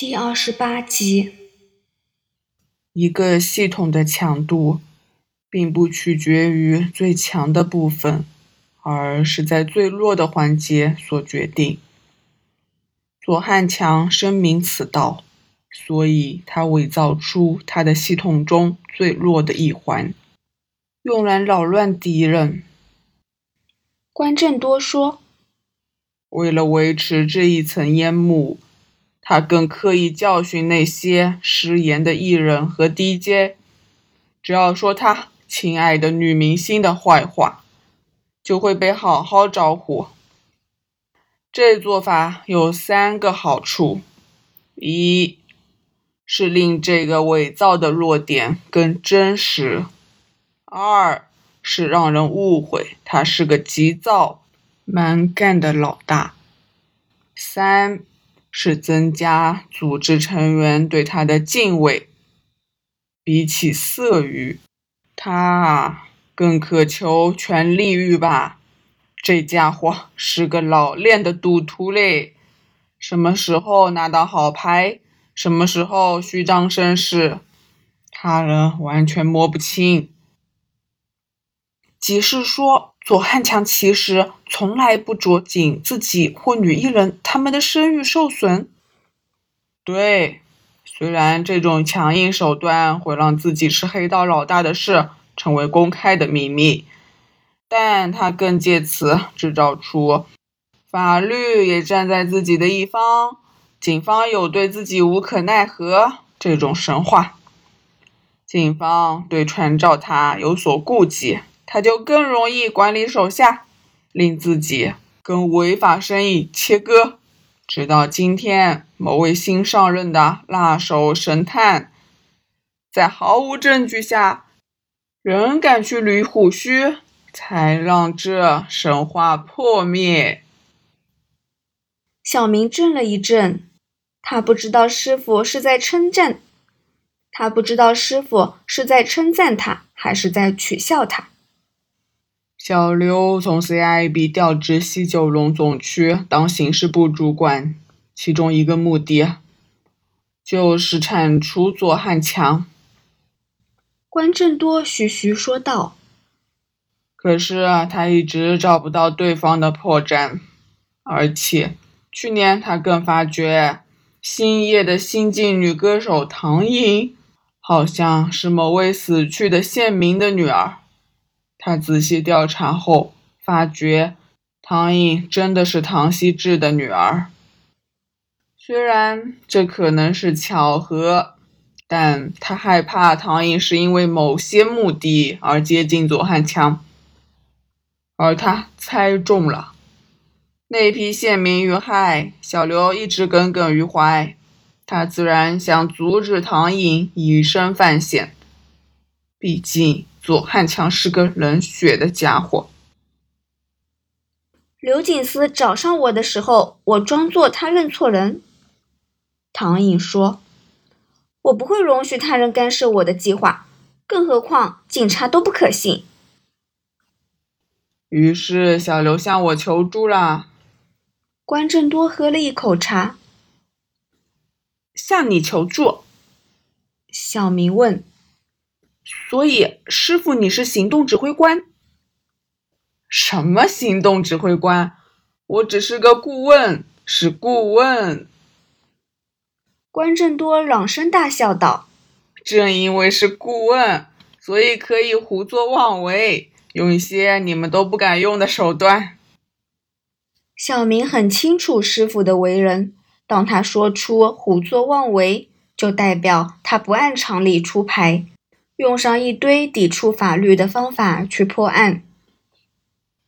第二十八集，一个系统的强度，并不取决于最强的部分，而是在最弱的环节所决定。左汉强深明此道，所以他伪造出他的系统中最弱的一环，用来扰乱敌人。关正多说：“为了维持这一层烟幕。”他更刻意教训那些失言的艺人和 DJ，只要说他亲爱的女明星的坏话，就会被好好招呼。这做法有三个好处：一是令这个伪造的弱点更真实；二是让人误会他是个急躁、蛮干的老大；三。是增加组织成员对他的敬畏。比起色欲，他啊更渴求权力欲吧？这家伙是个老练的赌徒嘞，什么时候拿到好牌，什么时候虚张声势，他人完全摸不清。即是说。左汉强其实从来不着紧自己或女艺人他们的声誉受损。对，虽然这种强硬手段会让自己是黑道老大的事成为公开的秘密，但他更借此制造出法律也站在自己的一方，警方有对自己无可奈何这种神话。警方对传召他有所顾忌。他就更容易管理手下，令自己跟违法生意切割。直到今天，某位新上任的辣手神探，在毫无证据下，仍敢去捋虎须，才让这神话破灭。小明怔了一怔，他不知道师傅是在称赞，他不知道师傅是在称赞他，还是在取笑他。小刘从 CIB 调至西九龙总区当刑事部主管，其中一个目的就是铲除左汉强。关正多徐徐说道：“可是他一直找不到对方的破绽，而且去年他更发觉星夜的新晋女歌手唐颖，好像是某位死去的县民的女儿。”他仔细调查后发觉，唐颖真的是唐熙志的女儿。虽然这可能是巧合，但他害怕唐颖是因为某些目的而接近左汉强，而他猜中了。那批县民遇害，小刘一直耿耿于怀，他自然想阻止唐颖以身犯险。毕竟左汉强是个冷血的家伙。刘锦思找上我的时候，我装作他认错人。唐颖说：“我不会容许他人干涉我的计划，更何况警察都不可信。”于是小刘向我求助了。关正多喝了一口茶。向你求助？小明问。所以，师傅，你是行动指挥官？什么行动指挥官？我只是个顾问，是顾问。关正多朗声大笑道：“正因为是顾问，所以可以胡作妄为，用一些你们都不敢用的手段。”小明很清楚师傅的为人，当他说出胡作妄为，就代表他不按常理出牌。用上一堆抵触法律的方法去破案。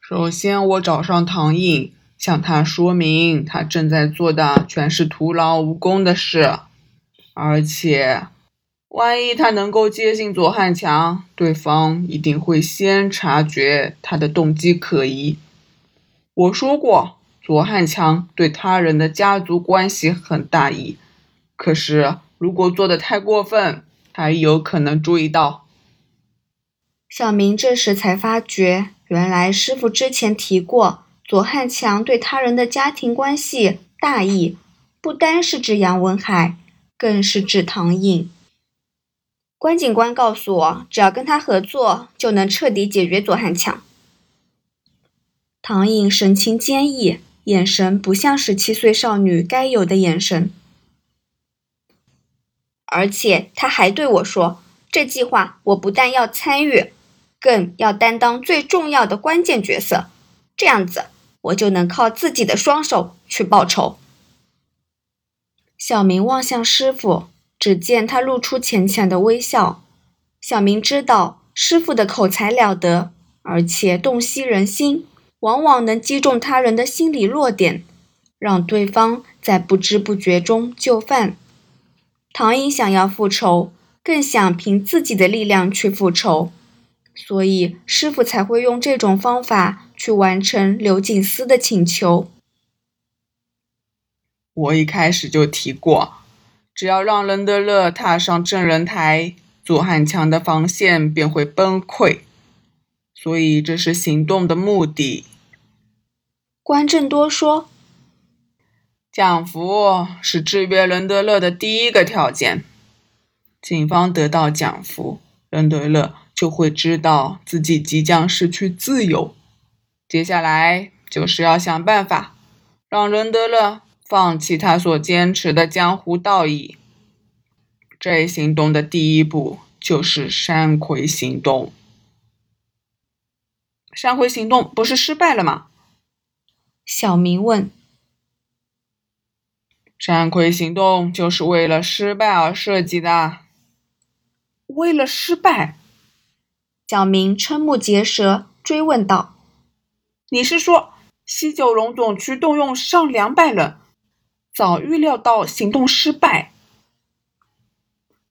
首先，我找上唐颖，向他说明他正在做的全是徒劳无功的事，而且，万一他能够接近左汉强，对方一定会先察觉他的动机可疑。我说过，左汉强对他人的家族关系很大意，可是如果做的太过分。才有可能注意到，小明这时才发觉，原来师傅之前提过，左汉强对他人的家庭关系大意，不单是指杨文海，更是指唐颖。关警官告诉我，只要跟他合作，就能彻底解决左汉强。唐颖神情坚毅，眼神不像十七岁少女该有的眼神。而且他还对我说：“这计划我不但要参与，更要担当最重要的关键角色。这样子，我就能靠自己的双手去报仇。”小明望向师傅，只见他露出浅浅的微笑。小明知道师傅的口才了得，而且洞悉人心，往往能击中他人的心理弱点，让对方在不知不觉中就范。唐英想要复仇，更想凭自己的力量去复仇，所以师傅才会用这种方法去完成刘锦思的请求。我一开始就提过，只要让伦德勒踏上证人台，左汉强的防线便会崩溃，所以这是行动的目的。关正多说。降服是制约伦德勒的第一个条件。警方得到降服，伦德勒就会知道自己即将失去自由。接下来就是要想办法让伦德勒放弃他所坚持的江湖道义。这一行动的第一步就是山葵行动。山葵行动不是失败了吗？小明问。山葵行动就是为了失败而设计的。为了失败，小明瞠目结舌，追问道：“你是说西九龙总区动用上两百人，早预料到行动失败？”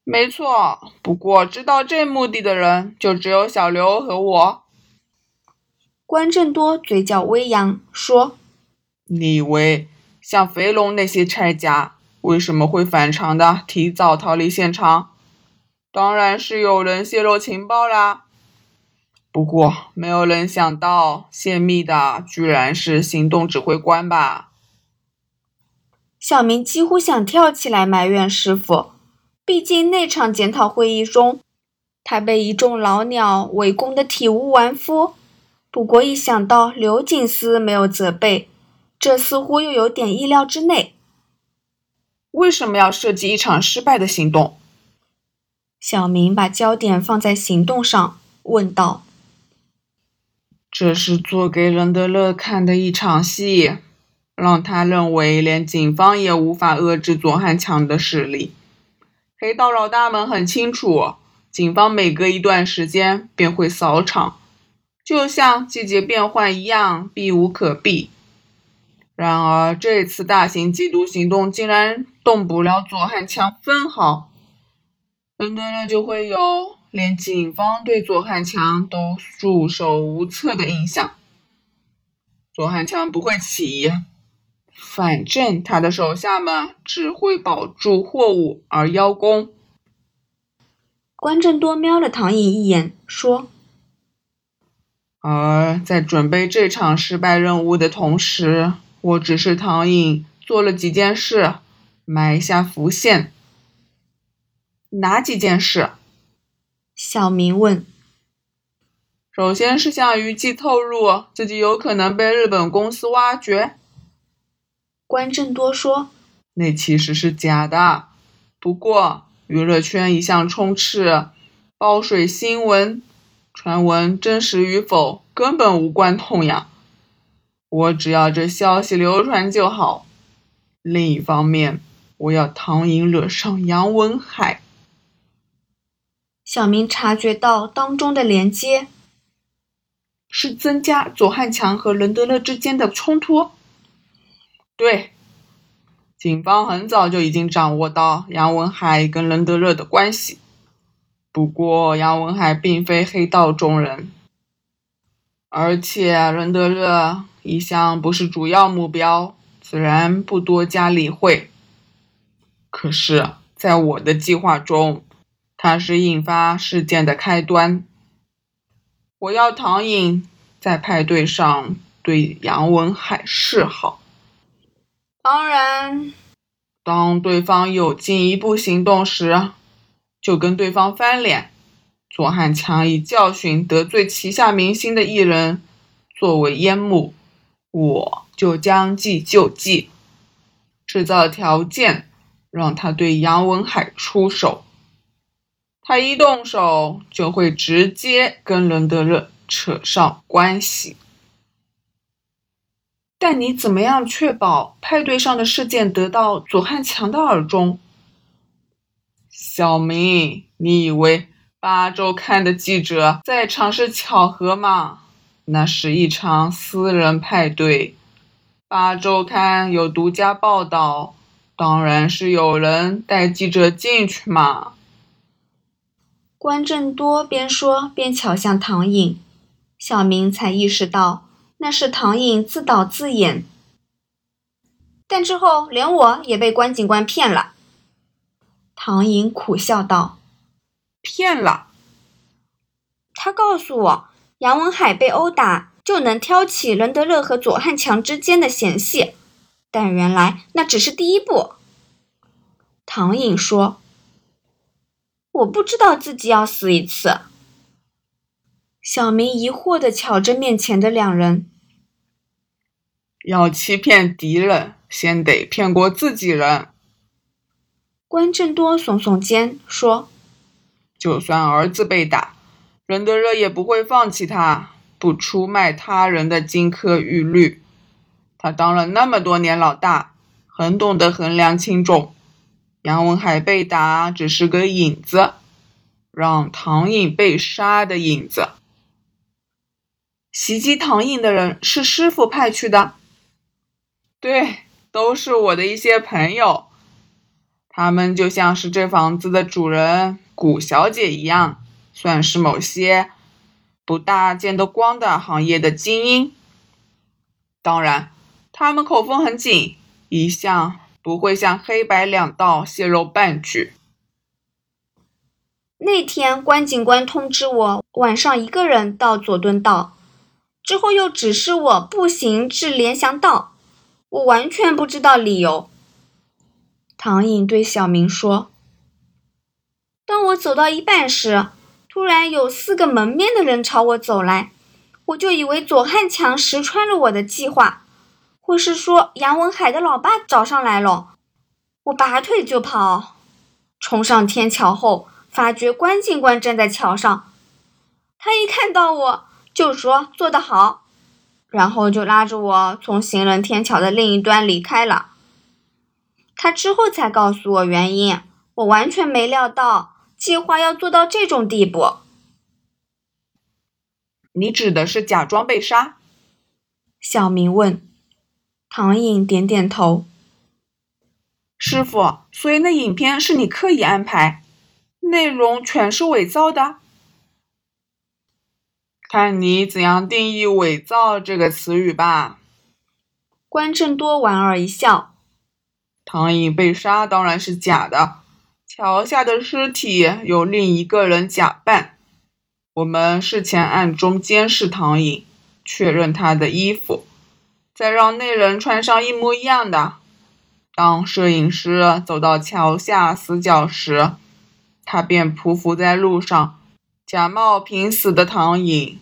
没错，不过知道这目的的人就只有小刘和我。关正多嘴角微扬，说：“你以为？”像肥龙那些拆家为什么会反常的提早逃离现场？当然是有人泄露情报啦。不过没有人想到泄密的居然是行动指挥官吧？小明几乎想跳起来埋怨师傅，毕竟那场检讨会议中，他被一众老鸟围攻的体无完肤。不过一想到刘锦思没有责备。这似乎又有点意料之内。为什么要设计一场失败的行动？小明把焦点放在行动上，问道：“这是做给伦德勒看的一场戏，让他认为连警方也无法遏制左汉强的势力。黑道老大们很清楚，警方每隔一段时间便会扫场，就像季节变换一样，避无可避。”然而，这次大型缉毒行动竟然动不了左汉强分毫，伦德勒就会有连警方对左汉强都束手无策的印象。左汉强不会起疑，反正他的手下们只会保住货物而邀功。关正多瞄了唐颖一眼，说：“而在准备这场失败任务的同时。”我只是唐颖做了几件事，埋下伏线。哪几件事？小明问。首先是向虞姬透露自己有可能被日本公司挖掘。关正多说：“那其实是假的，不过娱乐圈一向充斥包水新闻，传闻真实与否根本无关痛痒。”我只要这消息流传就好。另一方面，我要唐寅惹上杨文海。小明察觉到当中的连接，是增加左汉强和伦德勒之间的冲突。对，警方很早就已经掌握到杨文海跟伦德勒的关系。不过，杨文海并非黑道中人，而且伦德勒。一向不是主要目标，自然不多加理会。可是，在我的计划中，它是引发事件的开端。我要唐颖在派对上对杨文海示好。当然，当对方有进一步行动时，就跟对方翻脸。左汉强以教训得罪旗下明星的艺人作为烟幕，我就将计就计，制造条件让他对杨文海出手。他一动手，就会直接跟伦德勒扯上关系。但你怎么样确保派对上的事件得到左汉强的耳中？小明，你以为八周刊的记者在场是巧合吗？那是一场私人派对，八周刊有独家报道，当然是有人带记者进去嘛。关正多边说边瞧向唐颖，小明才意识到。那是唐颖自导自演，但之后连我也被关警官骗了。唐颖苦笑道：“骗了？他告诉我，杨文海被殴打就能挑起伦德勒和左汉强之间的嫌隙，但原来那只是第一步。”唐颖说：“我不知道自己要死一次。”小明疑惑地瞧着面前的两人。要欺骗敌人，先得骗过自己人。关正多耸耸肩说：“就算儿子被打，伦德热也不会放弃他，不出卖他人的金科玉律。他当了那么多年老大，很懂得衡量轻重。杨文海被打只是个引子，让唐颖被杀的引子。袭击唐颖的人是师傅派去的。”对，都是我的一些朋友，他们就像是这房子的主人古小姐一样，算是某些不大见得光的行业的精英。当然，他们口风很紧，一向不会向黑白两道泄露半句。那天关警官通知我晚上一个人到佐敦道，之后又指示我步行至联翔道。我完全不知道理由。唐颖对小明说：“当我走到一半时，突然有四个门面的人朝我走来，我就以为左汉强识穿了我的计划，或是说杨文海的老爸找上来了。我拔腿就跑，冲上天桥后，发觉关警官站在桥上。他一看到我就说：‘做得好。’”然后就拉着我从行人天桥的另一端离开了。他之后才告诉我原因，我完全没料到计划要做到这种地步。你指的是假装被杀？小明问。唐颖点点头。师傅，所以那影片是你刻意安排，内容全是伪造的？看你怎样定义“伪造”这个词语吧。关正多莞尔一笑：“唐颖被杀当然是假的，桥下的尸体由另一个人假扮。我们事前暗中监视唐颖，确认他的衣服，再让那人穿上一模一样的。当摄影师走到桥下死角时，他便匍匐在路上。”假冒濒死的唐颖，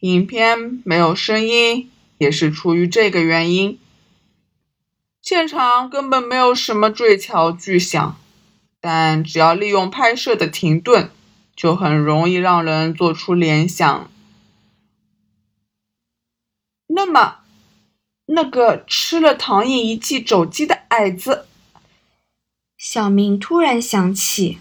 影片没有声音，也是出于这个原因。现场根本没有什么坠桥巨响，但只要利用拍摄的停顿，就很容易让人做出联想。那么，那个吃了唐寅一记肘击的矮子，小明突然想起。